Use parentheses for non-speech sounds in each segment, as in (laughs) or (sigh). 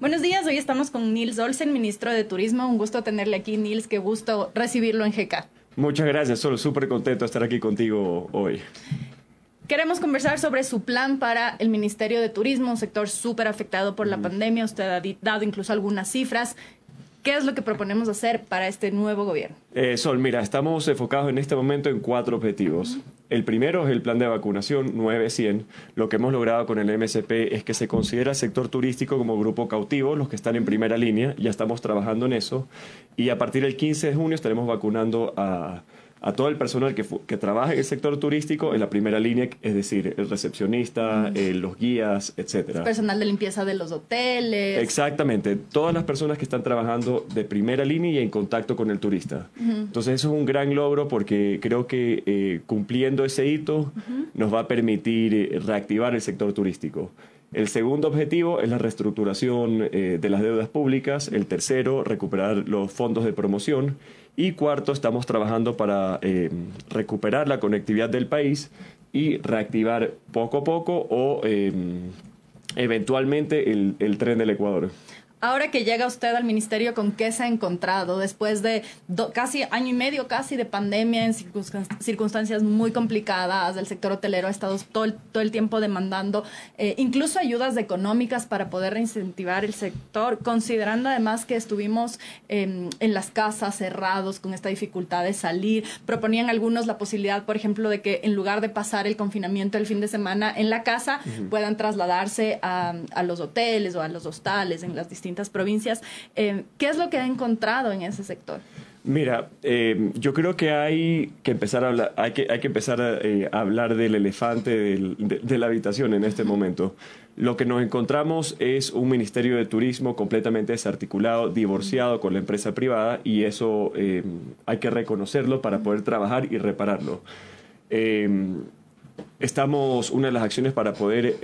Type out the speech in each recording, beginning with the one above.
Buenos días, hoy estamos con Nils Olsen, ministro de Turismo. Un gusto tenerle aquí, Nils, qué gusto recibirlo en GK. Muchas gracias, solo súper contento de estar aquí contigo hoy. Queremos conversar sobre su plan para el Ministerio de Turismo, un sector súper afectado por la pandemia. Usted ha dado incluso algunas cifras. ¿Qué es lo que proponemos hacer para este nuevo gobierno? Eh, Sol, mira, estamos enfocados en este momento en cuatro objetivos. El primero es el plan de vacunación 900. Lo que hemos logrado con el MSP es que se considera el sector turístico como grupo cautivo, los que están en primera línea. Ya estamos trabajando en eso. Y a partir del 15 de junio estaremos vacunando a a todo el personal que, que, trabaja en el sector turístico en la primera línea, es decir, el recepcionista, eh, los guías, etcétera. Personal de limpieza de los hoteles. Exactamente, todas las personas que están trabajando de primera línea y en contacto con el turista. Entonces eso es un gran logro porque creo que eh, cumpliendo ese hito nos va a permitir eh, reactivar el sector turístico. El segundo objetivo es la reestructuración de las deudas públicas. El tercero, recuperar los fondos de promoción. Y cuarto, estamos trabajando para eh, recuperar la conectividad del país y reactivar poco a poco o eh, eventualmente el, el tren del Ecuador. Ahora que llega usted al ministerio, ¿con qué se ha encontrado después de casi año y medio casi de pandemia en circunstancias muy complicadas? El sector hotelero ha estado todo el, todo el tiempo demandando eh, incluso ayudas económicas para poder reincentivar el sector, considerando además que estuvimos em, en las casas cerrados con esta dificultad de salir. Proponían algunos la posibilidad, por ejemplo, de que en lugar de pasar el confinamiento el fin de semana en la casa, puedan trasladarse a, a los hoteles o a los hostales en las distintas provincias. Eh, ¿Qué es lo que ha encontrado en ese sector? Mira, eh, yo creo que hay que empezar a hablar, hay que, empezar a, eh, hablar del elefante de, la habitación en este momento. Lo que nos encontramos es un ministerio de turismo completamente desarticulado, divorciado con la empresa privada y eso hay que reconocerlo para poder trabajar y repararlo. estamos, una de las acciones para poder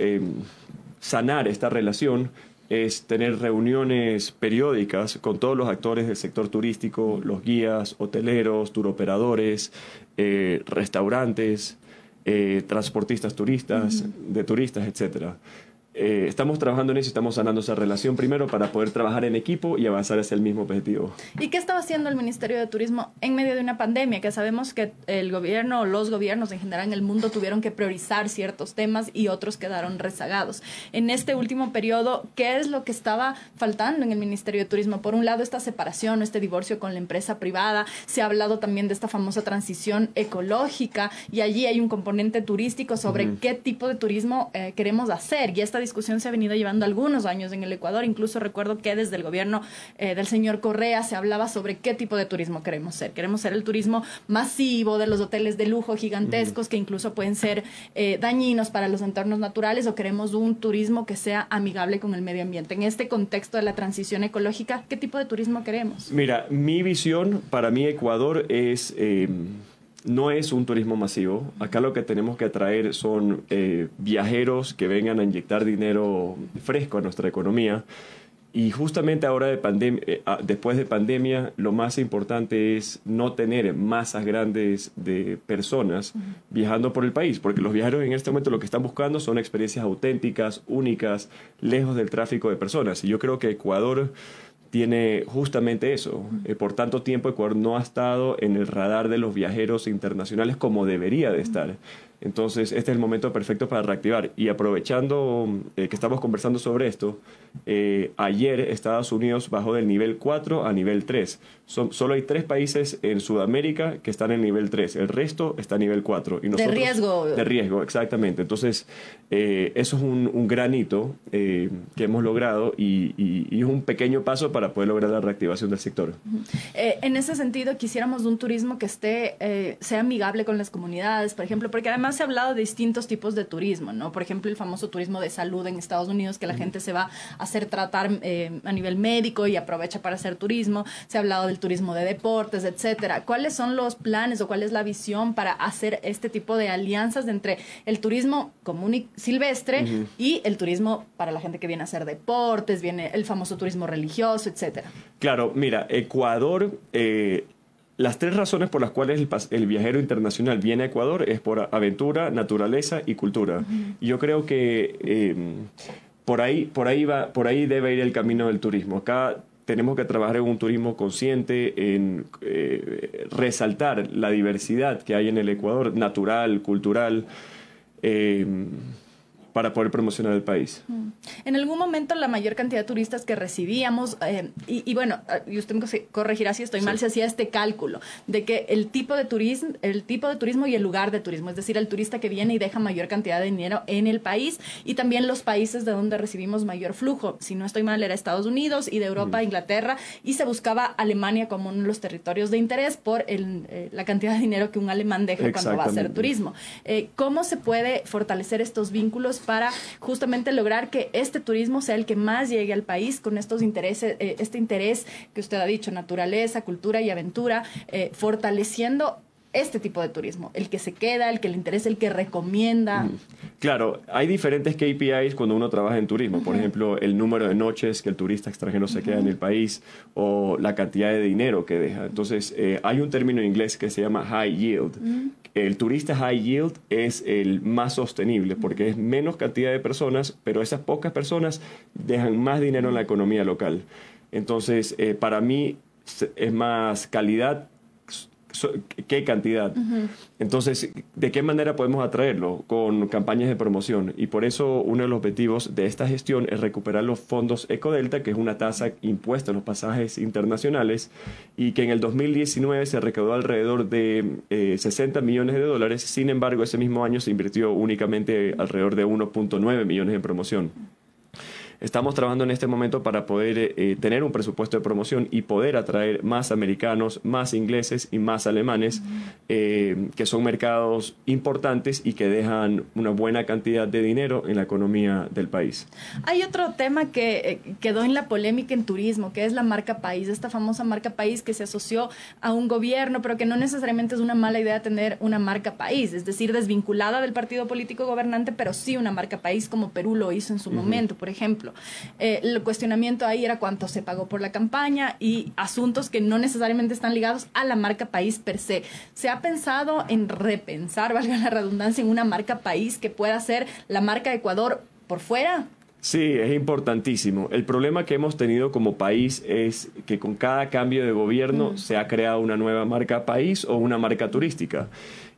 sanar esta relación es tener reuniones periódicas con todos los actores del sector turístico, los guías, hoteleros, turoperadores, eh, restaurantes, eh, transportistas turistas, de turistas, etcétera. Eh, estamos trabajando en eso, estamos sanando esa relación primero para poder trabajar en equipo y avanzar hacia el mismo objetivo. ¿Y qué estaba haciendo el Ministerio de Turismo en medio de una pandemia? Que sabemos que el gobierno o los gobiernos en general en el mundo tuvieron que priorizar ciertos temas y otros quedaron rezagados. En este último periodo, ¿qué es lo que estaba faltando en el Ministerio de Turismo? Por un lado, esta separación, este divorcio con la empresa privada. Se ha hablado también de esta famosa transición ecológica y allí hay un componente turístico sobre qué tipo de turismo eh, queremos hacer. Y esta discusión se ha venido llevando algunos años en el Ecuador. Incluso recuerdo que desde el gobierno eh, del señor Correa se hablaba sobre qué tipo de turismo queremos ser. Queremos ser el turismo masivo de los hoteles de lujo gigantescos que incluso pueden ser eh, dañinos para los entornos naturales o queremos un turismo que sea amigable con el medio ambiente. En este contexto de la transición ecológica, ¿qué tipo de turismo queremos? Mira, mi visión para mí Ecuador es... Eh, no es un turismo masivo. Acá lo que tenemos que atraer son eh, viajeros que vengan a inyectar dinero fresco a nuestra economía. Y justamente ahora de pandemia, eh, ah, después de pandemia, lo más importante es no tener masas grandes de personas viajando por el país, porque los viajeros en este momento lo que están buscando son experiencias auténticas, únicas, lejos del tráfico de personas. Y yo creo que Ecuador tiene justamente eso. Eh, por tanto tiempo Ecuador no ha estado en el radar de los viajeros internacionales como debería de estar. Entonces, este es el momento perfecto para reactivar. Y aprovechando eh, que estamos conversando sobre esto, eh, ayer Estados Unidos bajó del nivel 4 a nivel 3. Son, solo hay tres países en Sudamérica que están en nivel 3. El resto está a nivel 4. Y de riesgo. De riesgo, exactamente. Entonces, eh, eso es un, un gran hito que hemos logrado y, y, es un pequeño paso para poder lograr la reactivación del sector. en ese sentido, quisiéramos un turismo que esté, sea amigable con las comunidades, por ejemplo, porque además se ha hablado de distintos tipos de turismo, ¿no? Por ejemplo, el famoso turismo de salud en Estados Unidos, que la gente se va a hacer tratar eh, a nivel médico y aprovecha para hacer turismo. Se ha hablado del turismo de deportes, etcétera. ¿Cuáles son los planes o cuál es la visión para hacer este tipo de alianzas entre el turismo común y silvestre y el turismo para la gente que viene a hacer deportes, viene el famoso turismo religioso, etcétera? Claro, mira, Ecuador eh, las tres razones por las cuales el, viajero internacional viene a Ecuador es por aventura, naturaleza y cultura. Yo creo que em, por ahí, por ahí va, por ahí debe ir el camino del turismo. Acá tenemos que trabajar en un turismo consciente, en eh, resaltar la diversidad que hay en el Ecuador, natural, cultural. Eh, para poder promocionar el país. Mm. En algún momento la mayor cantidad de turistas que recibíamos, eh, y, bueno, ah, y usted me corregirá si estoy mal, se hacía este cálculo de que el tipo de turismo, el tipo de turismo y el lugar de turismo, es decir, el turista que viene y deja mayor cantidad de dinero en el país y también los países de donde recibimos mayor flujo. Si no estoy mal, era Estados Unidos y de Europa a Inglaterra y se buscaba Alemania como uno de los territorios de interés por el, eh, la cantidad de dinero que un alemán deja cuando va a hacer turismo. Eh, ¿Cómo se puede fortalecer estos vínculos para justamente lograr que este turismo sea el que más llegue al país con estos intereses, eh, este interés que usted ha dicho, naturaleza, cultura y aventura, eh, fortaleciendo este tipo de turismo, el que se queda, el que le interesa, el que recomienda. Claro, hay diferentes KPIs cuando uno trabaja en turismo, por ejemplo, el número de noches que el turista extranjero se queda en el país o la cantidad de dinero que deja. Entonces, eh, hay un término en inglés que se llama high yield. El turista high yield es el más sostenible porque es menos cantidad de personas, pero esas pocas personas dejan más dinero en la economía local. Entonces, eh, para mí es más calidad qué cantidad. Entonces, ¿de qué manera podemos atraerlo? Con campañas de promoción. Y por eso uno de los objetivos de esta gestión es recuperar los fondos Ecodelta, que es una tasa impuesta en los pasajes internacionales, y que en el 2019 se recaudó alrededor de 60 eh, millones de dólares. Sin embargo, ese mismo año se invirtió únicamente alrededor de 1.9 millones en promoción. Estamos trabajando en este momento para poder eh, eh, tener un presupuesto de promoción y poder atraer más americanos, más ingleses y más alemanes, eh, que son mercados importantes y que dejan una buena cantidad de dinero en la economía del país. Hay otro tema que quedó en la polémica en turismo, que es la marca país, esta famosa marca país que se asoció a un gobierno, pero que no necesariamente es una mala idea tener una marca país, es decir, desvinculada del partido político gobernante, pero sí una marca país como Perú lo hizo en su momento, por ejemplo. Eh, el cuestionamiento ahí era cuánto se pagó por la campaña y asuntos que no necesariamente están ligados a la marca país per se. ¿Se ha pensado en repensar, (laughs) valga la redundancia, en una marca país que pueda ser la marca Ecuador por fuera? Sí, es importantísimo. El problema que hemos tenido como país es que con cada cambio de gobierno mm. se ha creado una nueva marca país o una marca turística.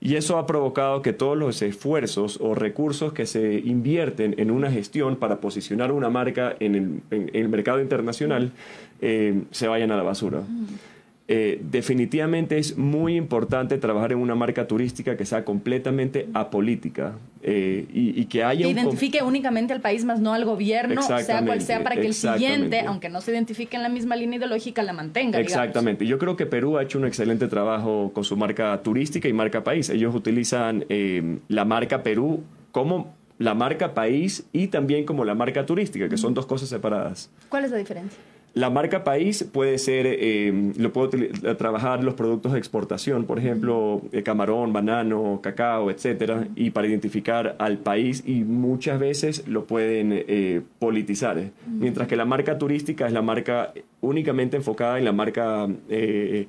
Y eso ha provocado que todos los esfuerzos o recursos que se invierten en una gestión para posicionar una marca en el, mercado internacional eh, se vayan a la basura. Mm. Eh, definitivamente es muy importante trabajar en una marca turística que sea completamente apolítica eh, y, que haya... Que identifique únicamente al país, más no al gobierno, sea cual sea, para que el siguiente, aunque no se identifique en la misma línea ideológica, la mantenga. Exactamente. Yo creo que Perú ha hecho un excelente trabajo con su marca turística y marca país. Ellos utilizan eh, la marca Perú como la marca país y también como la marca turística, que son dos cosas separadas. ¿Cuál es la diferencia? La marca país puede ser, eh, lo puedo trabajar los productos de exportación, por ejemplo, eh, camarón, banano, cacao, etcétera, y para identificar al país y muchas veces lo pueden eh, politizar. Mientras que la marca turística es la marca únicamente enfocada en la marca del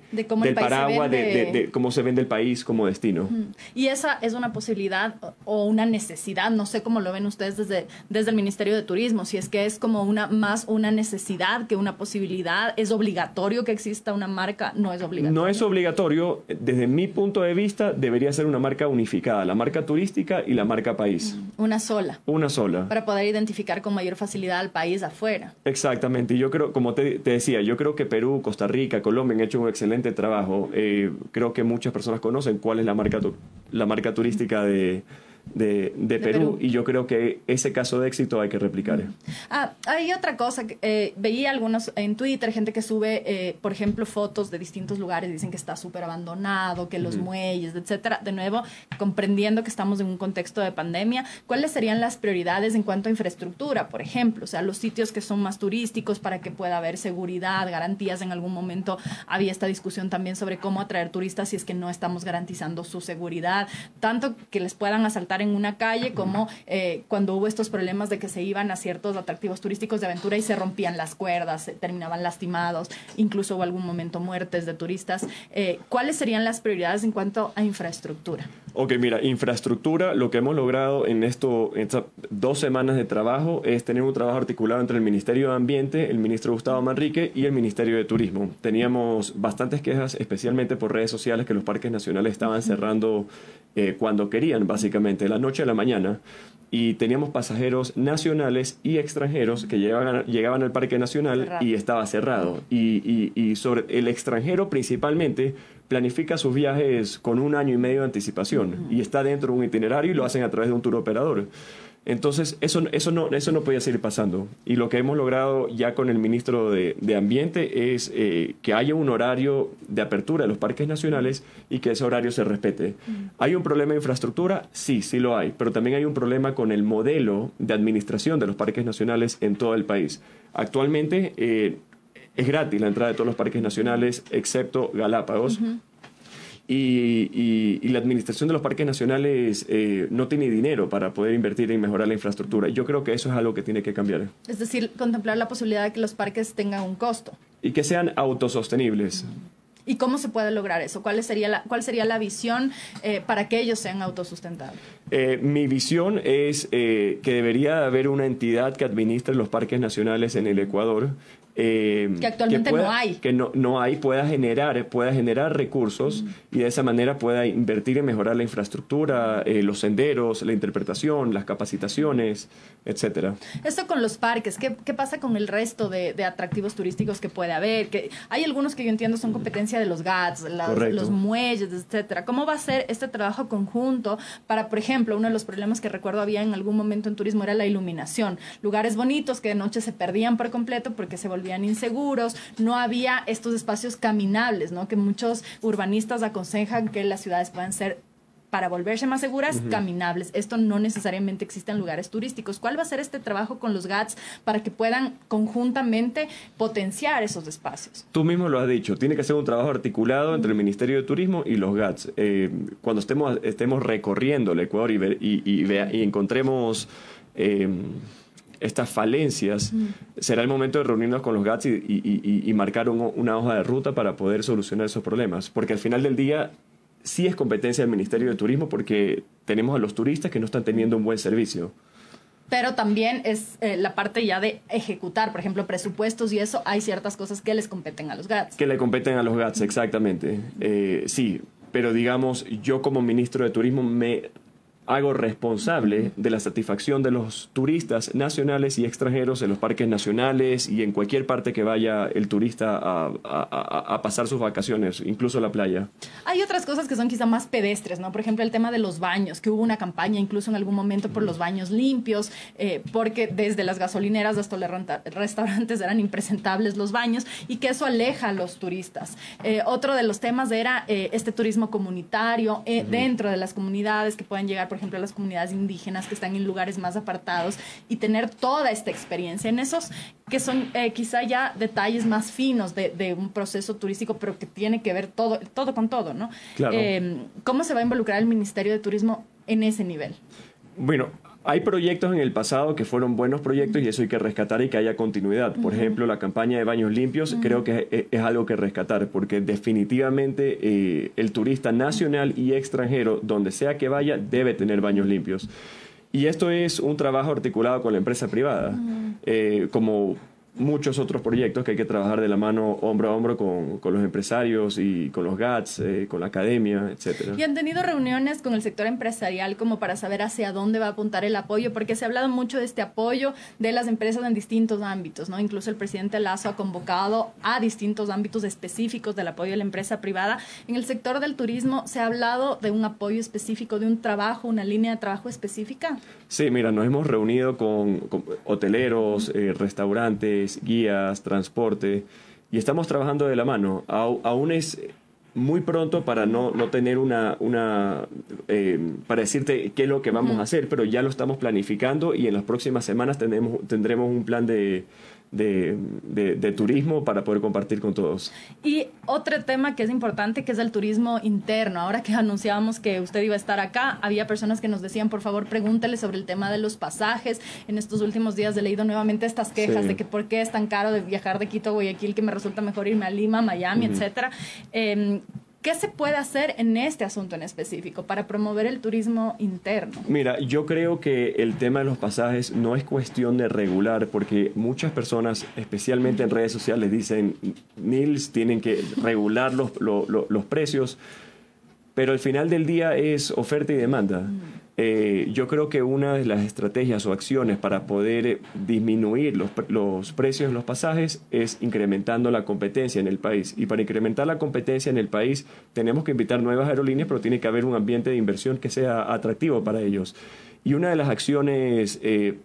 paraguas, de, cómo se vende el país como destino. Y esa es una posibilidad o una necesidad, no sé cómo lo ven ustedes desde, desde el Ministerio de Turismo, si es que es como una más una necesidad que una posibilidad? ¿Es obligatorio que exista una marca? No es obligatorio. No es obligatorio. Desde mi punto de vista, debería ser una marca unificada, la marca turística y la marca país. Una sola. Una sola. Para poder identificar con mayor facilidad al país afuera. Exactamente. Yo creo, como te, decía, yo creo que Perú, Costa Rica, Colombia han hecho un excelente trabajo. Eh, creo que muchas personas conocen cuál es la marca, la marca turística de de, Perú, y yo creo que ese caso de éxito hay que replicar. Ah, hay otra cosa, eh, veía algunos en Twitter, gente que sube, eh, por ejemplo, fotos de distintos lugares, dicen que está súper abandonado, que los muelles, etcétera. De nuevo, comprendiendo que estamos en un contexto de pandemia, ¿cuáles serían las prioridades en cuanto a infraestructura, por ejemplo? O sea, los sitios que son más turísticos para que pueda haber seguridad, garantías. En algún momento había esta discusión también sobre cómo atraer turistas si es que no estamos garantizando su seguridad, tanto que les puedan asaltar en una calle, como eh, cuando hubo estos problemas de que se iban a ciertos atractivos turísticos de aventura y se rompían las cuerdas, se terminaban lastimados, incluso hubo algún momento muertes de turistas. Eh, ¿Cuáles serían las prioridades en cuanto a infraestructura? Ok, mira, infraestructura, lo que hemos logrado en, esto, en estas dos semanas de trabajo es tener un trabajo articulado entre el Ministerio de Ambiente, el ministro Gustavo Manrique y el Ministerio de Turismo. Teníamos bastantes quejas, especialmente por redes sociales, que los parques nacionales estaban cerrando eh, cuando querían, básicamente, de la noche a la mañana. Y teníamos pasajeros nacionales y extranjeros que llegaban, llegaban al Parque Nacional y estaba cerrado. Y, y sobre el extranjero principalmente planifica sus viajes con un año y medio de anticipación y está dentro de un itinerario y lo hacen a través de un tour operador. Entonces, eso, eso, no, eso no podía seguir pasando. Y lo que hemos logrado ya con el ministro de, Ambiente es eh, que haya un horario de apertura de los parques nacionales y que ese horario se respete. ¿Hay un problema de infraestructura? Sí, sí lo hay. Pero también hay un problema con el modelo de administración de los parques nacionales en todo el país. Actualmente, eh, es gratis la entrada de todos los parques nacionales, excepto Galápagos. Y, la administración de los parques nacionales eh, no tiene dinero para poder invertir en mejorar la infraestructura. Yo creo que eso es algo que tiene que cambiar. Es decir, contemplar la posibilidad de que los parques tengan un costo. Y que sean autosostenibles. ¿Y cómo se puede lograr eso? ¿Cuál sería la, cuál sería la visión eh, para que ellos sean autosustentables? Eh, mi visión es que debería haber una entidad que administre los parques nacionales en el Ecuador eh, que actualmente no hay. Que no, no hay, pueda generar, pueda generar recursos y de esa manera pueda invertir en mejorar la infraestructura, eh, los senderos, la interpretación, las capacitaciones, etcétera. Esto con los parques, ¿qué, qué pasa con el resto de, de, atractivos turísticos que puede haber? Que hay algunos que yo entiendo son competencia de los GATS, los muelles, etcétera. ¿Cómo va a ser este trabajo conjunto para, por ejemplo, uno de los problemas que recuerdo había en algún momento en turismo era la iluminación? Lugares bonitos que de noche se perdían por completo porque se volvían inseguros, no había estos espacios caminables, ¿no? Que muchos urbanistas aconsejan que las ciudades puedan ser para volverse más seguras, caminables. Esto no necesariamente existe en lugares turísticos. ¿Cuál va a ser este trabajo con los GATS para que puedan conjuntamente potenciar esos espacios? Tú mismo lo has dicho, tiene que ser un trabajo articulado entre el Ministerio de Turismo y los GATS. Eh, cuando estemos, estemos recorriendo el Ecuador y, y, encontremos... Eh, estas falencias, será el momento de reunirnos con los GATS y, marcar una hoja de ruta para poder solucionar esos problemas. Porque al final del día sí es competencia del Ministerio de Turismo porque tenemos a los turistas que no están teniendo un buen servicio. Pero también es eh, la parte ya de ejecutar, por ejemplo, presupuestos y eso, hay ciertas cosas que les competen a los GATS. Que le competen a los GATS, exactamente. Eh, sí, pero digamos, yo como ministro de Turismo me hago responsable de la satisfacción de los turistas nacionales y extranjeros en los parques nacionales y en cualquier parte que vaya el turista a, pasar sus vacaciones, incluso la playa. Hay otras cosas que son quizá más pedestres, ¿no? Por ejemplo, el tema de los baños, que hubo una campaña incluso en algún momento por los baños limpios, eh, porque desde las gasolineras hasta los (laughs) restaurantes eran impresentables los baños y que eso aleja a los turistas. Eh, otro de los temas era eh, este turismo comunitario dentro de las comunidades que pueden llegar por ejemplo, las comunidades indígenas que están en lugares más apartados y tener toda esta experiencia en esos que son eh, quizá ya detalles más finos de, un proceso turístico, pero que tiene que ver todo, todo con todo, ¿no? Eh, ¿Cómo se va a involucrar el Ministerio de Turismo en ese nivel? Bueno, hay proyectos en el pasado que fueron buenos proyectos y eso hay que rescatar y que haya continuidad. Por ejemplo, la campaña de baños limpios creo que es, algo que rescatar porque definitivamente eh, el turista nacional y extranjero, donde sea que vaya, debe tener baños limpios. Y esto es un trabajo articulado con la empresa privada. Eh, como muchos otros proyectos que hay que trabajar de la mano hombro a hombro con, con los empresarios y con los GATS, eh, con la academia, etcétera. ¿Y han tenido reuniones con el sector empresarial como para saber hacia dónde va a apuntar el apoyo? Porque se ha hablado mucho de este apoyo de las empresas en distintos ámbitos, ¿no? Incluso el presidente Lazo ha convocado a distintos ámbitos específicos del apoyo de la empresa privada. En el sector del turismo se ha hablado de un apoyo específico, de un trabajo, una línea de trabajo específica. Sí, mira, nos hemos reunido con, hoteleros, eh, restaurantes, guías, transporte, y estamos trabajando de la mano. aún es muy pronto para no, no tener una, una eh, para decirte qué es lo que vamos a hacer, pero ya lo estamos planificando y en las próximas semanas tendremos, tendremos un plan de, de, turismo para poder compartir con todos. Y otro tema que es importante, que es el turismo interno. Ahora que anunciábamos que usted iba a estar acá, había personas que nos decían, por favor, pregúntele sobre el tema de los pasajes. En estos últimos días he leído nuevamente estas quejas de que por qué es tan caro de viajar de Quito a Guayaquil, que me resulta mejor irme a Lima, Miami, etcétera. Em, ¿Qué se puede hacer en este asunto en específico para promover el turismo interno? Mira, yo creo que el tema de los pasajes no es cuestión de regular, porque muchas personas, especialmente en redes sociales, dicen, Nils, tienen que regular los, los precios, pero al final del día es oferta y demanda. Mm. Eh, yo creo que una de las estrategias o acciones para poder eh, disminuir los, los, precios de los pasajes es incrementando la competencia en el país. Y para incrementar la competencia en el país tenemos que invitar nuevas aerolíneas, pero tiene que haber un ambiente de inversión que sea atractivo para ellos. Y una de las acciones eh,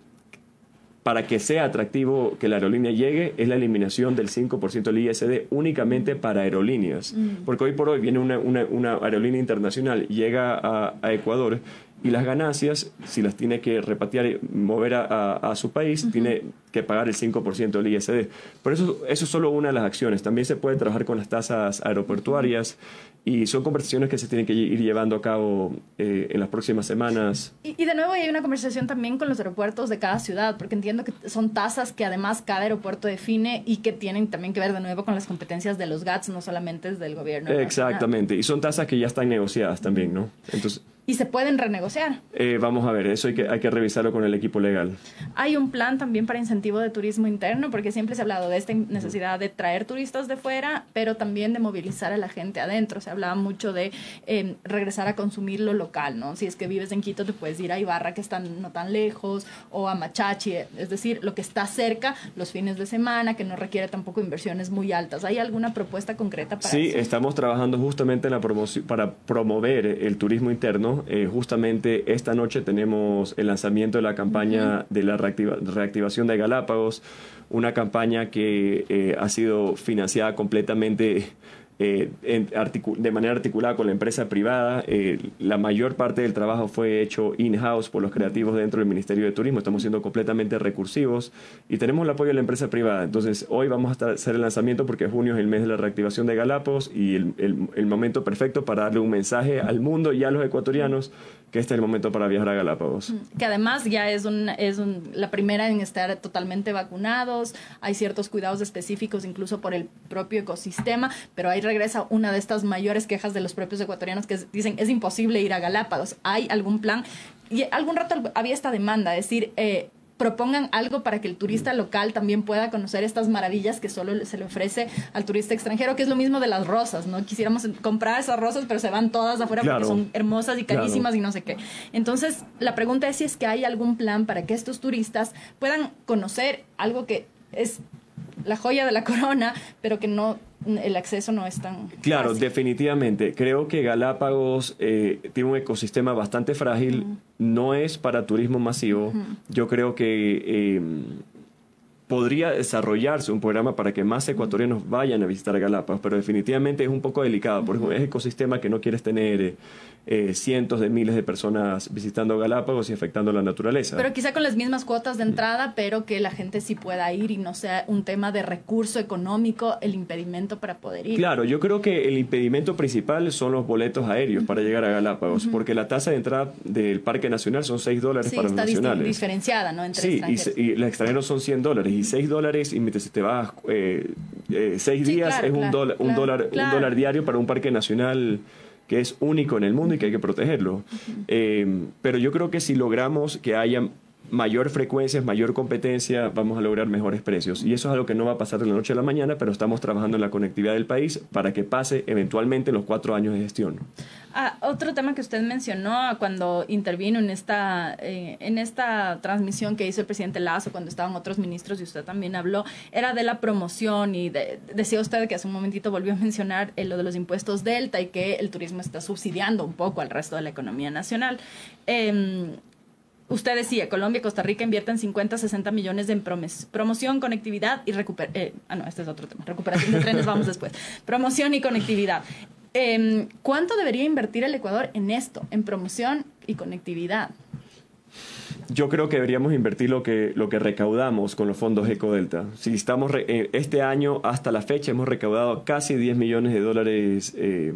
para que sea atractivo que la aerolínea llegue es la eliminación del 5% del ISD únicamente para aerolíneas. Mm. Porque hoy por hoy viene una, una, aerolínea internacional, llega a, a Ecuador y las ganancias, si las tiene que repatriar y mover a, su país, tiene que pagar el 5% del ISD. Por eso, eso es solo una de las acciones. También se puede trabajar con las tasas aeroportuarias y son conversaciones que se tienen que ir llevando a cabo eh, en las próximas semanas. Y, de nuevo hay una conversación también con los aeropuertos de cada ciudad, porque entiendo que son tasas que además cada aeropuerto define y que tienen también que ver de nuevo con las competencias de los GATS, no solamente del gobierno. Exactamente, y son tasas que ya están negociadas también, ¿no? Entonces, y se pueden renegociar. Eh, vamos a ver, eso hay que, hay que revisarlo con el equipo legal. Hay un plan también para incentivo de turismo interno, porque siempre se ha hablado de esta necesidad de traer turistas de fuera, pero también de movilizar a la gente adentro. Se hablaba mucho de em, regresar a consumir lo local, ¿no? Si es que vives en Quito, te puedes ir a Ibarra, que están no tan lejos, o a Machachi, es decir, lo que está cerca los fines de semana, que no requiere tampoco inversiones muy altas. ¿Hay alguna propuesta concreta para sí, estamos trabajando justamente en la promoción, para promover el turismo interno eh, justamente esta noche tenemos el lanzamiento de la campaña de la reactivación de Galápagos, una campaña que eh, ha sido financiada completamente eh, de manera articulada con la empresa privada. Eh, la mayor parte del trabajo fue hecho in-house por los creativos dentro del Ministerio de Turismo. Estamos siendo completamente recursivos y tenemos el apoyo de la empresa privada. Entonces, hoy vamos a hacer el lanzamiento porque junio es el mes de la reactivación de Galápagos y el, el momento perfecto para darle un mensaje al mundo y a los ecuatorianos que este es el momento para viajar a Galápagos. Que además ya es, un, es la primera en estar totalmente vacunados, hay ciertos cuidados específicos incluso por el propio ecosistema, pero ahí regresa una de estas mayores quejas de los propios ecuatorianos que dicen es imposible ir a Galápagos. ¿Hay algún plan? Y algún rato había esta demanda, es decir, eh, propongan algo para que el turista local también pueda conocer estas maravillas que solo se le ofrece al turista extranjero, que es lo mismo de las rosas, ¿no? Quisiéramos comprar esas rosas, pero se van todas afuera porque son hermosas y carísimas y no sé qué. Entonces, la pregunta es si es que hay algún plan para que estos turistas puedan conocer algo que es la joya de la corona, pero que no el acceso no es tan claro definitivamente. Creo que Galápagos eh, tiene un ecosistema bastante frágil. No es para turismo masivo. Yo creo que eh, podría desarrollarse un programa para que más ecuatorianos vayan a visitar Galápagos, pero definitivamente es un poco delicado, porque es un ecosistema que no quieres tener eh, eh, cientos de miles de personas visitando Galápagos y afectando la naturaleza. Pero quizá con las mismas cuotas de entrada, pero que la gente sí pueda ir y no sea un tema de recurso económico el impedimento para poder ir. Claro, yo creo que el impedimento principal son los boletos aéreos para llegar a Galápagos, porque la tasa de entrada del Parque Nacional son 6 dólares para los nacionales. diferenciada, ¿no? Entre sí, y, y, los extranjeros son 100 dólares y 6 dólares y mientras te vas eh, eh, seis días es un, dólar, un, dólar, un dólar diario para un parque nacional que es único en el mundo y que hay que protegerlo. Eh, pero yo creo que si logramos que haya mayor frecuencia, mayor competencia, vamos a lograr mejores precios. Y eso es algo que no va a pasar de la noche a la mañana, pero estamos trabajando en la conectividad del país para que pase eventualmente en los cuatro años de gestión. Ah, otro tema que usted mencionó cuando intervino en esta, eh, en esta transmisión que hizo el presidente Lazo cuando estaban otros ministros y usted también habló, era de la promoción y decía usted que hace un momentito volvió a mencionar eh, lo de los impuestos Delta y que el turismo está subsidiando un poco al resto de la economía nacional. Eh, usted decía, Colombia y Costa Rica invierten 50, 60 millones en promoción, conectividad y recuperación. Eh, ah, no, este es otro tema. Recuperación de trenes, vamos después. Promoción y conectividad. Em, ¿Cuánto debería invertir el Ecuador en esto, en promoción y conectividad? Yo creo que deberíamos invertir lo que, lo que recaudamos con los fondos Ecodelta. Si estamos eh, este año hasta la fecha hemos recaudado casi 10 millones de dólares eh,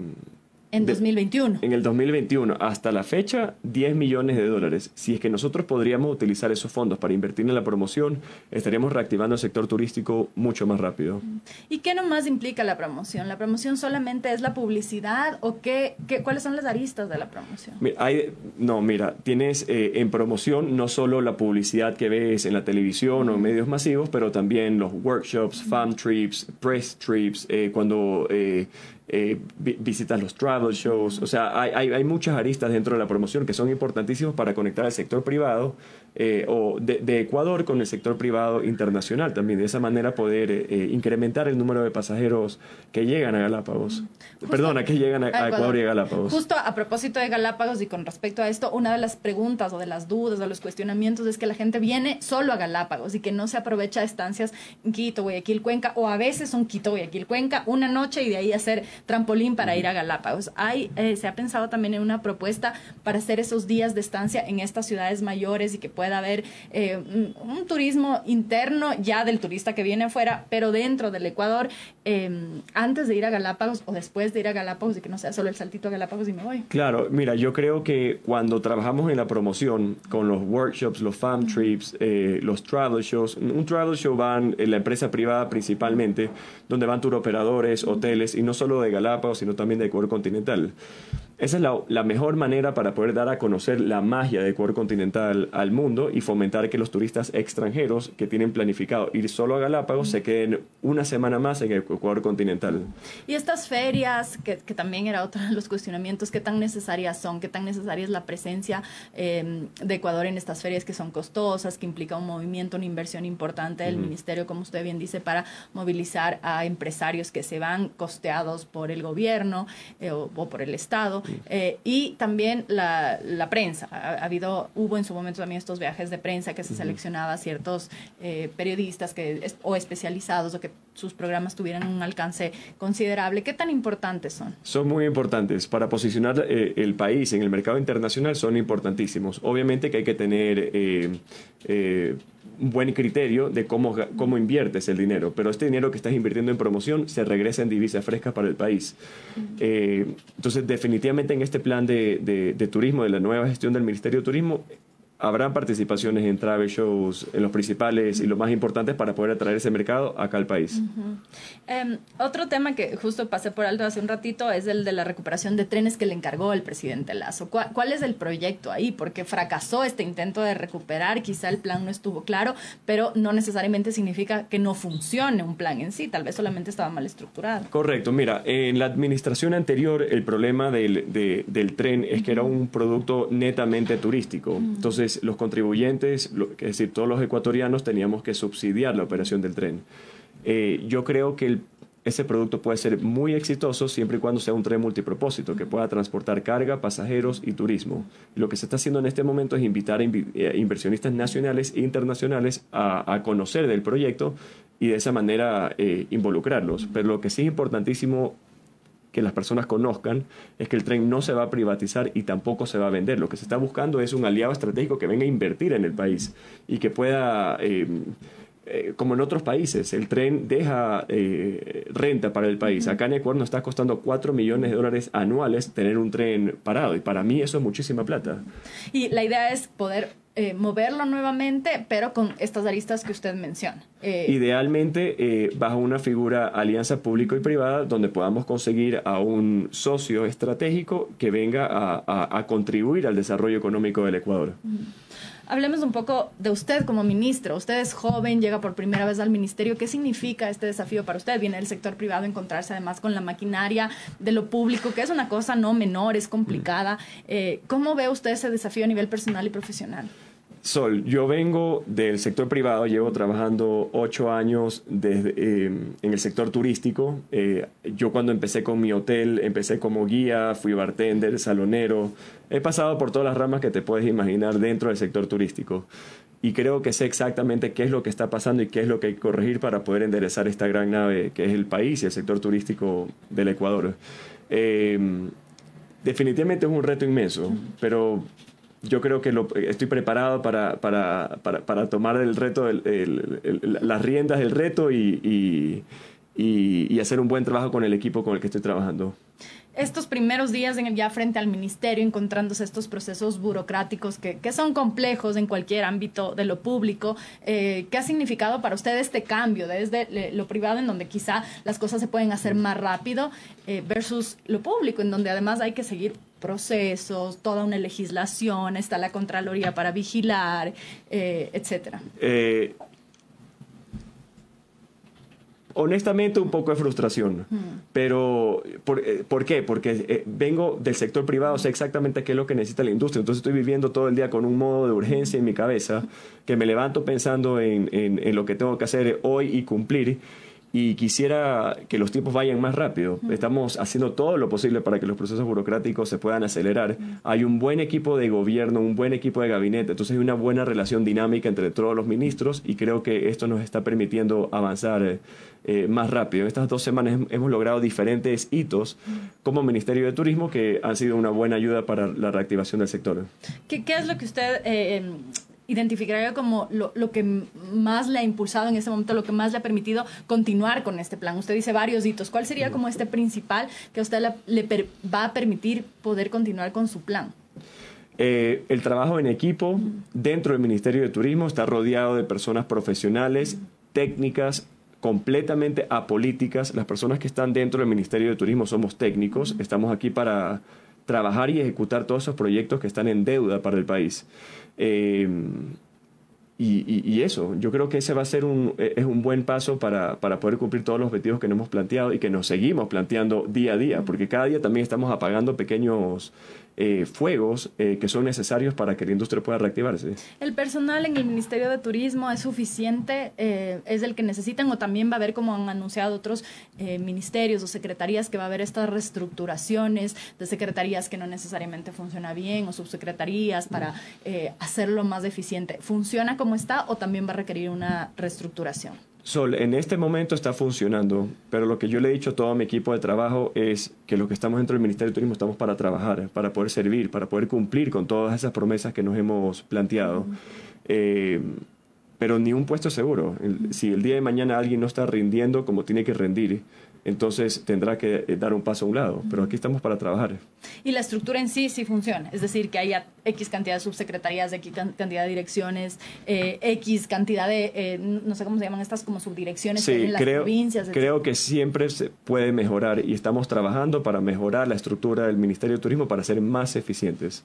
en 2021. En el 2021, hasta la fecha, 10 millones de dólares. Si es que nosotros podríamos utilizar esos fondos para invertir en la promoción, estaríamos reactivando el sector turístico mucho más rápido. ¿Y qué nomás implica la promoción? ¿La promoción solamente es la publicidad o qué, qué cuáles son las aristas de la promoción? hay, no, mira, tienes eh, en promoción no solo la publicidad que ves en la televisión o en medios masivos, pero también los workshops, farm trips, press trips, eh, cuando eh, eh, visitas los travel shows, o sea, hay, hay, muchas aristas dentro de la promoción que son importantísimas para conectar al sector privado eh, o de, Ecuador con el sector privado internacional también, de esa manera poder eh, incrementar el número de pasajeros que llegan a Galápagos. Perdona, que llegan a, Ecuador. y a Galápagos. Justo a propósito de Galápagos y con respecto a esto, una de las preguntas o de las dudas o los cuestionamientos es que la gente viene solo a Galápagos y que no se aprovecha estancias en Quito, Guayaquil, Cuenca o a veces son Quito, Guayaquil, Cuenca, una noche y de ahí hacer trampolín para ir a Galápagos. Hay, eh, se ha pensado también en una propuesta para hacer esos días de estancia en estas ciudades mayores y que pueda haber eh, un, turismo interno ya del turista que viene afuera, pero dentro del Ecuador, em, antes de ir a Galápagos o después de ir a Galápagos y que no sea solo el saltito a Galápagos y me voy. Claro, mira, yo creo que cuando trabajamos en la promoción con los workshops, los farm trips, eh, los travel shows, un travel show van en la empresa privada principalmente, donde van tour operadores, hoteles, y no solo de Galápagos, sino también de Ecuador continental. Esa es la, mejor manera para poder dar a conocer la magia de Ecuador continental al mundo y fomentar que los turistas extranjeros que tienen planificado ir solo a Galápagos se queden una semana más en el Ecuador continental. Y estas ferias, que, también era otro de los cuestionamientos, ¿qué tan necesarias son? ¿Qué tan necesaria es la presencia em, de Ecuador en estas ferias que son costosas, que implica un movimiento, una inversión importante del ministerio, como usted bien dice, para movilizar a empresarios que se van costeados por el gobierno eh, o por el Estado? Eh, y también la, la prensa. Ha, habido, hubo en su momento también estos viajes de prensa que se seleccionaba a ciertos eh, periodistas que, o especializados o que sus programas tuvieran un alcance considerable. ¿Qué tan importantes son? Son muy importantes. Para posicionar eh, el país en el mercado internacional son importantísimos. Obviamente que hay que tener un buen criterio de cómo, cómo inviertes el dinero, pero este dinero que estás invirtiendo en promoción se regresa en divisa fresca para el país. Eh, entonces, definitivamente en este plan de, de, de turismo, de la nueva gestión del Ministerio de Turismo, habrán participaciones en travel shows, en los principales y los más importantes para poder atraer ese mercado acá al país. Em, otro tema que justo pasé por alto hace un ratito es el de la recuperación de trenes que le encargó el presidente Lazo. ¿Cuál, es el proyecto ahí? Porque fracasó este intento de recuperar, quizá el plan no estuvo claro, pero no necesariamente significa que no funcione un plan en sí, tal vez solamente estaba mal estructurado. Correcto, mira, en la administración anterior el problema del, del tren es que era un producto netamente turístico. Entonces, los contribuyentes, es decir, todos los ecuatorianos teníamos que subsidiar la operación del tren. Eh, yo creo que ese producto puede ser muy exitoso siempre y cuando sea un tren multipropósito que pueda transportar carga, pasajeros y turismo. Lo que se está haciendo en este momento es invitar a eh, inversionistas nacionales e internacionales a, conocer del proyecto y de esa manera eh, involucrarlos. Pero lo que sí es importantísimo que las personas conozcan es que el tren no se va a privatizar y tampoco se va a vender. Lo que se está buscando es un aliado estratégico que venga a invertir en el país y que pueda... Eh, eh, como en otros países, el tren deja eh, renta para el país. Acá en Ecuador nos está costando 4 millones de dólares anuales tener un tren parado y para mí eso es muchísima plata. Y la idea es poder eh, moverlo nuevamente, pero con estas aristas que usted menciona. Eh, Idealmente eh, bajo una figura alianza público y privada donde podamos conseguir a un socio estratégico que venga a, contribuir al desarrollo económico del Ecuador. Hablemos un poco de usted como ministro. Usted es joven, llega por primera vez al ministerio. ¿Qué significa este desafío para usted? Viene del sector privado, encontrarse además con la maquinaria de lo público, que es una cosa no menor, es complicada. ¿Cómo ve usted ese desafío a nivel personal y profesional? Sol, yo vengo del sector privado, llevo trabajando ocho años eh, en el sector turístico. Eh, yo cuando empecé con mi hotel, empecé como guía, fui bartender, salonero. He pasado por todas las ramas que te puedes imaginar dentro del sector turístico. Y creo que sé exactamente qué es lo que está pasando y qué es lo que hay que corregir para poder enderezar esta gran nave que es el país y el sector turístico del Ecuador. Eh, definitivamente es un reto inmenso, pero yo creo que lo, estoy preparado para, para, para, para tomar el reto, las riendas del reto y, y, y, hacer un buen trabajo con el equipo con el que estoy trabajando. Estos primeros días en, ya frente al ministerio, encontrándose estos procesos burocráticos que, que son complejos en cualquier ámbito de lo público, eh, ¿qué ha significado para usted este cambio desde lo privado, en donde quizá las cosas se pueden hacer más rápido, eh, versus lo público, en donde además hay que seguir procesos, toda una legislación, está la Contraloría para vigilar, eh, etcétera? Eh, honestamente un poco de frustración, mm. pero ¿por, eh, ¿por, qué? Porque eh, vengo del sector privado, sé exactamente qué es lo que necesita la industria, entonces estoy viviendo todo el día con un modo de urgencia en mi cabeza, que me levanto pensando en, en, en lo que tengo que hacer hoy y cumplir y quisiera que los tiempos vayan más rápido. Estamos haciendo todo lo posible para que los procesos burocráticos se puedan acelerar. Hay un buen equipo de gobierno, un buen equipo de gabinete, entonces hay una buena relación dinámica entre todos los ministros y creo que esto nos está permitiendo avanzar eh, más rápido. En estas dos semanas hemos logrado diferentes hitos como Ministerio de Turismo que han sido una buena ayuda para la reactivación del sector. ¿Qué, qué es lo que usted... Eh, em, identificaría como lo, lo, que más le ha impulsado en este momento, lo que más le ha permitido continuar con este plan? Usted dice varios hitos. ¿Cuál sería como este principal que a usted le, va a permitir poder continuar con su plan? Eh, el trabajo en equipo dentro del Ministerio de Turismo está rodeado de personas profesionales, técnicas, completamente apolíticas. Las personas que están dentro del Ministerio de Turismo somos técnicos, estamos aquí para trabajar y ejecutar todos esos proyectos que están en deuda para el país. Eh, y, eso, yo creo que ese va a ser un, e, es un buen paso para, para, poder cumplir todos los objetivos que nos hemos planteado y que nos seguimos planteando día a día, porque cada día también estamos apagando pequeños eh, fuegos eh, que son necesarios para que la industria pueda reactivarse. ¿El personal en el Ministerio de Turismo es suficiente? Eh, ¿Es el que necesitan o también va a haber, como han anunciado otros ministerios o secretarías, que va a haber estas reestructuraciones de secretarías que no necesariamente funciona bien o subsecretarías para hacerlo más eficiente? ¿Funciona como está o también va a requerir una reestructuración? Sol, en este momento está funcionando, pero lo que yo le he dicho a todo mi equipo de trabajo es que los que estamos dentro del Ministerio de Turismo estamos para trabajar, para poder servir, para poder cumplir con todas esas promesas que nos hemos planteado. Eh, pero ni un puesto seguro. si el día de mañana alguien no está rindiendo como tiene que rendir, entonces tendrá que eh, dar un paso a un lado. Pero aquí estamos para trabajar. Y la estructura en sí sí funciona, es decir, que haya X cantidad de subsecretarías, X cantidad de direcciones, eh, X cantidad de, eh, no sé cómo se llaman estas como subdirecciones en las creo, provincias. Creo que siempre se puede mejorar y estamos trabajando para mejorar la estructura del Ministerio de Turismo para ser más eficientes.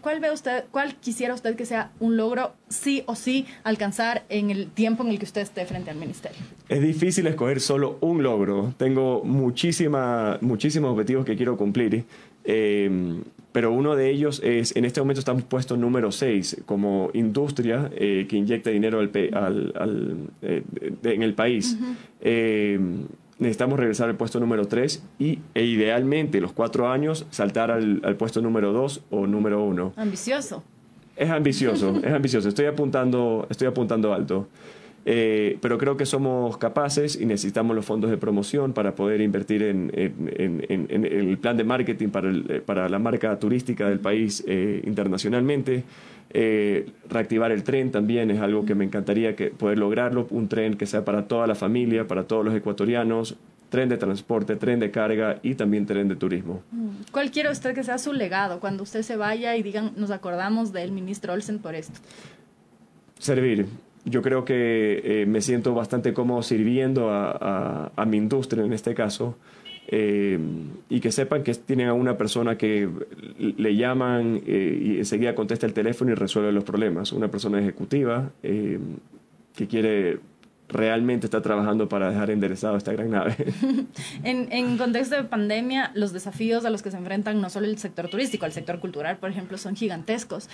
¿Cuál, ve usted, cuál quisiera usted que sea un logro sí o sí alcanzar en el tiempo en el que usted esté frente al Ministerio? Es difícil escoger solo un logro. Tengo muchísima, muchísimos objetivos que quiero cumplir. Eh, pero uno de ellos es, en este momento estamos puestos número 6 como industria eh, que inyecta dinero al, al, eh, en el país. Eh, necesitamos regresar al puesto número 3 y e idealmente los cuatro años saltar al, al puesto número 2 o número 1. Ambicioso. Es ambicioso, es ambicioso. Estoy apuntando, estoy apuntando alto. Eh, pero creo que somos capaces y necesitamos los fondos de promoción para poder invertir en, el plan de marketing para, eh, para, la marca turística del país eh, internacionalmente. reactivar el tren también es algo que me encantaría que poder lograrlo, un tren que sea para toda la familia, para todos los ecuatorianos, tren de transporte, tren de carga y también tren de turismo. Mm. ¿Cuál quiere usted que sea su legado cuando usted se vaya y digan, nos acordamos del ministro Olsen por esto? Servir yo creo que eh, me siento bastante cómodo sirviendo a, mi industria en este caso. Eh, y que sepan que tienen a una persona que le llaman eh, y enseguida contesta el teléfono y resuelve los problemas. Una persona ejecutiva que quiere realmente está trabajando para dejar enderezado esta gran nave. (laughs) en, en contexto de pandemia, los desafíos a los que se enfrentan no solo el sector turístico, el sector cultural, por ejemplo, son gigantescos.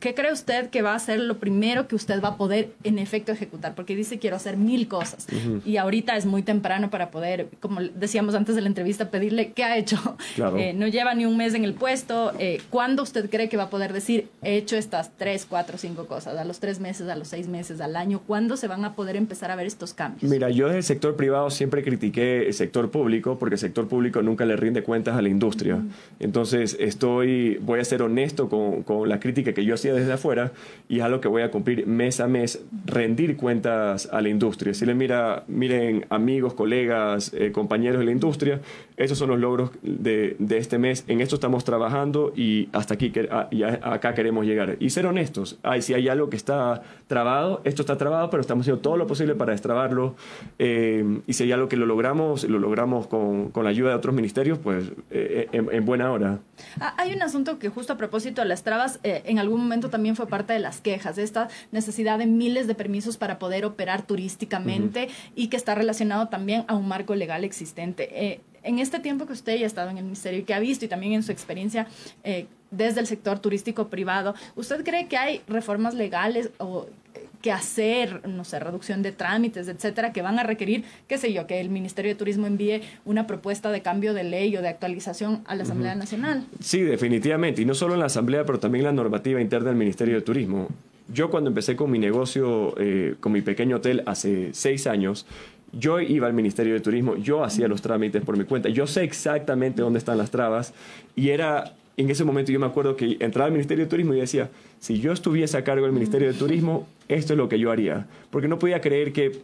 ¿Qué cree usted que va a ser lo primero que usted va a poder en efecto ejecutar? Porque dice quiero hacer mil cosas y ahorita es muy temprano para poder, como decíamos antes de la entrevista, pedirle qué ha hecho. Eh, no lleva ni un mes en el puesto. Eh, ¿Cuándo usted cree que va a poder decir he hecho estas tres, cuatro, cinco cosas? ¿A los tres meses, a los seis meses, al año? ¿Cuándo se van a poder empezar a ver estos cambios? Mira, yo desde el sector privado siempre critiqué el sector público porque el sector público nunca le rinde cuentas a la industria. Entonces estoy, voy a ser honesto con, con la crítica que yo hacía desde afuera y es algo que voy a cumplir mes a mes, rendir cuentas a la industria. Si le mira, miren amigos, colegas, eh, compañeros de la industria, esos son los logros de, de, este mes, en esto estamos trabajando y hasta aquí, y acá queremos llegar. Y ser honestos, ay, si hay algo que está trabado, esto está trabado, pero estamos haciendo todo lo posible para destrabarlo. Eh, y si hay algo que lo logramos, lo logramos con, con la ayuda de otros ministerios, pues eh, en, en, buena hora. Ah, hay un asunto que justo a propósito de las trabas, en algún momento también fue parte de las quejas, esta necesidad de miles de permisos para poder operar turísticamente y que está relacionado también a un marco legal existente. Eh, en este tiempo que usted ya ha estado en el ministerio y que ha visto y también en su experiencia eh, desde el sector turístico privado, ¿usted cree que hay reformas legales o eh, que hacer, no sé, reducción de trámites, etcétera, que van a requerir, qué sé yo, que el Ministerio de Turismo envíe una propuesta de cambio de ley o de actualización a la Asamblea Nacional? Sí, definitivamente, y no solo en la Asamblea, pero también la normativa interna del Ministerio de Turismo. Yo cuando empecé con mi negocio, eh, con mi pequeño hotel hace seis años, yo iba al Ministerio de Turismo, yo hacía los trámites por mi cuenta, yo sé exactamente dónde están las trabas y era, en ese momento yo me acuerdo que entraba al Ministerio de Turismo y decía, si yo estuviese a cargo del Ministerio de Turismo, esto es lo que yo haría, porque no podía creer que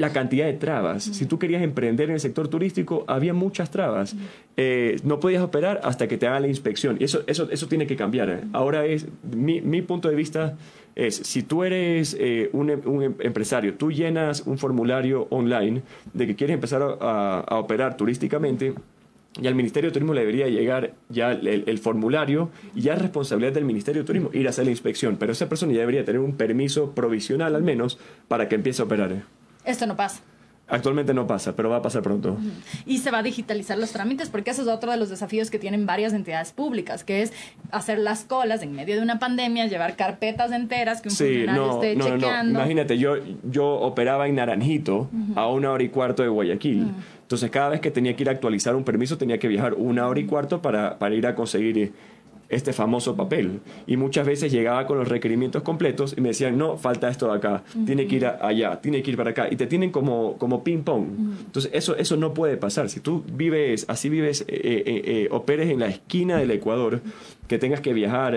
la cantidad de trabas. Si tú querías emprender en el sector turístico, había muchas trabas. Eh, no podías operar hasta que te hagan la inspección. Y eso, eso, eso tiene que cambiar. ¿eh? Ahora es, mi, mi, punto de vista es, si tú eres eh, un, un, em, empresario, tú llenas un formulario online de que quieres empezar a, a operar turísticamente, y al Ministerio de Turismo le debería llegar ya el, formulario y ya es responsabilidad del Ministerio de Turismo ir a hacer la inspección. Pero esa persona ya debería tener un permiso provisional al menos para que empiece a operar. Esto no pasa. Actualmente no pasa, pero va a pasar pronto. Y se va a digitalizar los trámites porque ese es otro de los desafíos que tienen varias entidades públicas, que es hacer las colas en medio de una pandemia, llevar carpetas enteras que un funcionario esté chequeando. Imagínate, yo, yo operaba en Naranjito a una hora y cuarto de Guayaquil. Entonces, cada vez que tenía que ir a actualizar un permiso, tenía que viajar una hora y cuarto para, para ir a conseguir este famoso papel. Y muchas veces llegaba con los requerimientos completos y me decían, no, falta esto de acá, tiene que ir allá, tiene que ir para acá. Y te tienen como, como ping-pong. Entonces, eso, eso no puede pasar. Si tú vives, así vives, eh, eh, eh, operes en la esquina del Ecuador, que tengas que viajar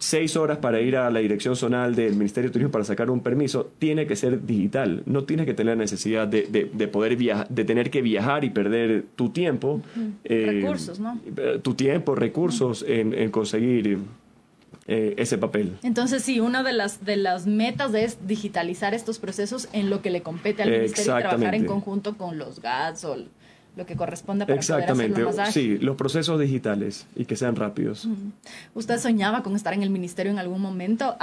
seis horas para ir a la dirección zonal del Ministerio de Turismo para sacar un permiso, tiene que ser digital. No tienes que tener la necesidad de, de, poder viajar, de tener que viajar y perder tu tiempo. Eh, recursos, ¿no? Tu tiempo, recursos en, en, conseguir eh, ese papel. Entonces, sí, una de las, de las metas es digitalizar estos procesos en lo que le compete al Ministerio y trabajar en conjunto con los GATS o lo que corresponde para Exactamente, poder más sí, los procesos digitales y que sean rápidos. ¿Usted soñaba con estar en el ministerio en algún momento?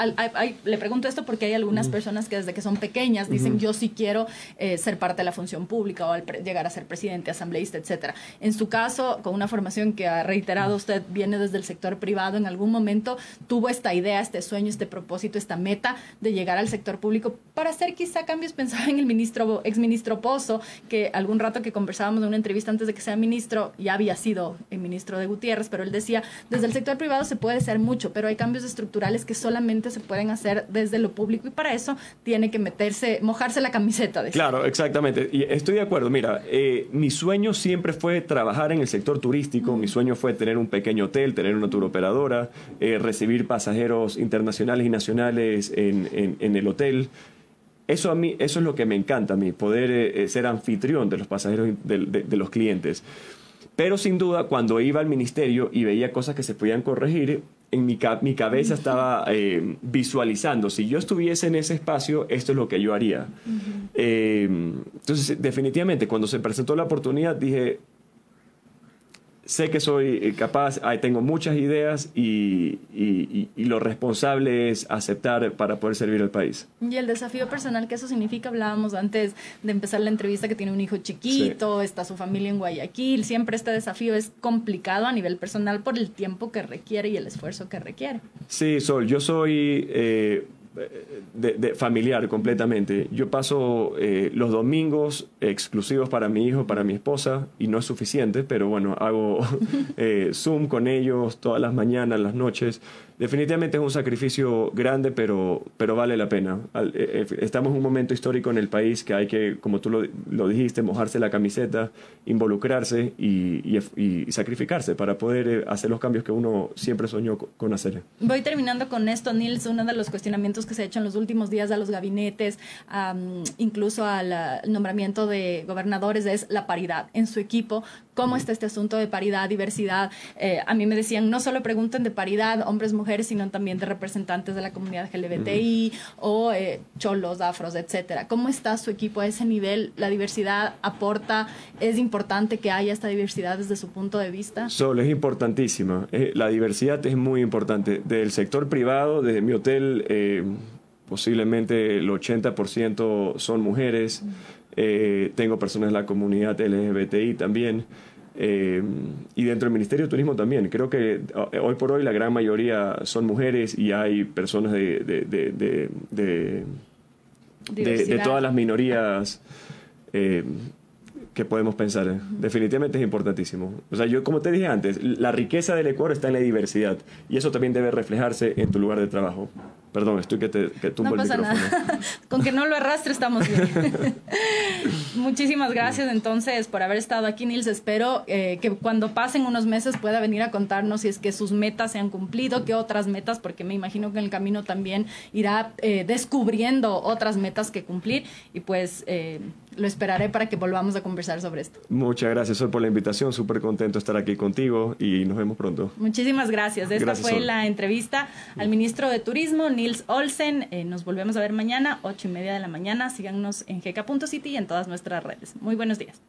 le pregunto esto porque hay algunas personas que desde que son pequeñas dicen yo sí quiero eh, ser parte de la función pública o llegar a ser presidente, asambleísta, etcétera. En su caso, con una formación que ha reiterado usted viene desde el sector privado, en algún momento tuvo esta idea, este sueño, este propósito, esta meta de llegar al sector público para hacer quizá cambios. (laughs) Pensaba en el ministro, exministro Pozo, que algún rato que conversábamos de una entrevista antes de que sea ministro, ya había sido el ministro de Gutiérrez, pero él decía, desde el sector privado se puede hacer mucho, pero hay cambios estructurales que solamente se pueden hacer desde lo público y para eso tiene que meterse, mojarse la camiseta. De claro, exactamente. Y estoy de acuerdo. Mira, eh, mi sueño siempre fue trabajar en el sector turístico, mi sueño fue tener un pequeño hotel, tener una turoperadora, eh, recibir pasajeros internacionales y nacionales en, en, en el hotel. Eso a mí, eso es lo que me encanta a mí, poder eh, eh, ser anfitrión de los pasajeros, de, de, los clientes. Pero sin duda, cuando iba al ministerio y veía cosas que se podían corregir, en mi, mi cabeza estaba eh, visualizando, si yo estuviese en ese espacio, esto es lo que yo haría. entonces, definitivamente, cuando se presentó la oportunidad, dije, sé que soy eh, capaz, tengo muchas ideas y, lo responsable es aceptar para poder servir al país. Y el desafío personal que eso significa, hablábamos antes de empezar la entrevista que tiene un hijo chiquito, está su familia en Guayaquil, siempre este desafío es complicado a nivel personal por el tiempo que requiere y el esfuerzo que requiere. Sí, Sol, yo soy... Eh, de, familiar completamente. Yo paso eh, los domingos exclusivos para mi hijo, para mi esposa, y no es suficiente, pero bueno, hago (laughs) eh, Zoom con ellos todas las mañanas, las noches, definitivamente es un sacrificio grande, pero, pero vale la pena. Eh, eh, estamos en un momento histórico en el país que hay que, como tú lo, dijiste, mojarse la camiseta, involucrarse y, sacrificarse para poder eh, hacer los cambios que uno siempre soñó con hacer. Voy terminando con esto, Nils. Uno de los cuestionamientos que se ha hecho en los últimos días a los gabinetes, incluso al nombramiento de gobernadores, es la paridad en su equipo. ¿Cómo está este asunto de paridad, diversidad? a mí me decían, no solo pregunten de paridad, hombres, mujeres, sino también de representantes de la comunidad LGBTI o eh, cholos, afros, etcétera. ¿Cómo está su equipo a ese nivel? ¿La diversidad aporta? ¿Es importante que haya esta diversidad desde su punto de vista? Solo, es importantísima. Eh, la diversidad es muy importante. Del sector privado, desde mi hotel, eh, posiblemente el 80% son mujeres. tengo personas de la comunidad LGBTI también. Eh, y dentro del Ministerio de Turismo también. Creo que eh, hoy por hoy la gran mayoría son mujeres y hay personas de, de, de, todas las minorías eh, que podemos pensar. Definitivamente es importantísimo. O sea, yo como te dije antes, la riqueza del Ecuador está en la diversidad y eso también debe reflejarse en tu lugar de trabajo. Perdón, estoy que te que tumbo no pasa Nada. (laughs) Con que no lo arrastre estamos bien. (laughs) Muchísimas gracias entonces por haber estado aquí, Nils. Espero eh, que cuando pasen unos meses pueda venir a contarnos si es que sus metas se han cumplido, qué otras metas, porque me imagino que en el camino también irá eh, descubriendo otras metas que cumplir y pues eh, lo esperaré para que volvamos a conversar sobre esto. Muchas gracias, Sol, por la invitación. Súper contento de estar aquí contigo y nos vemos pronto. Muchísimas gracias. Esta fue la entrevista al ministro de Turismo, Nils Olsen. Eh, nos volvemos a ver mañana, ocho y media de la mañana. Síganos en gk.city y en todas nuestras redes. Muy buenos días.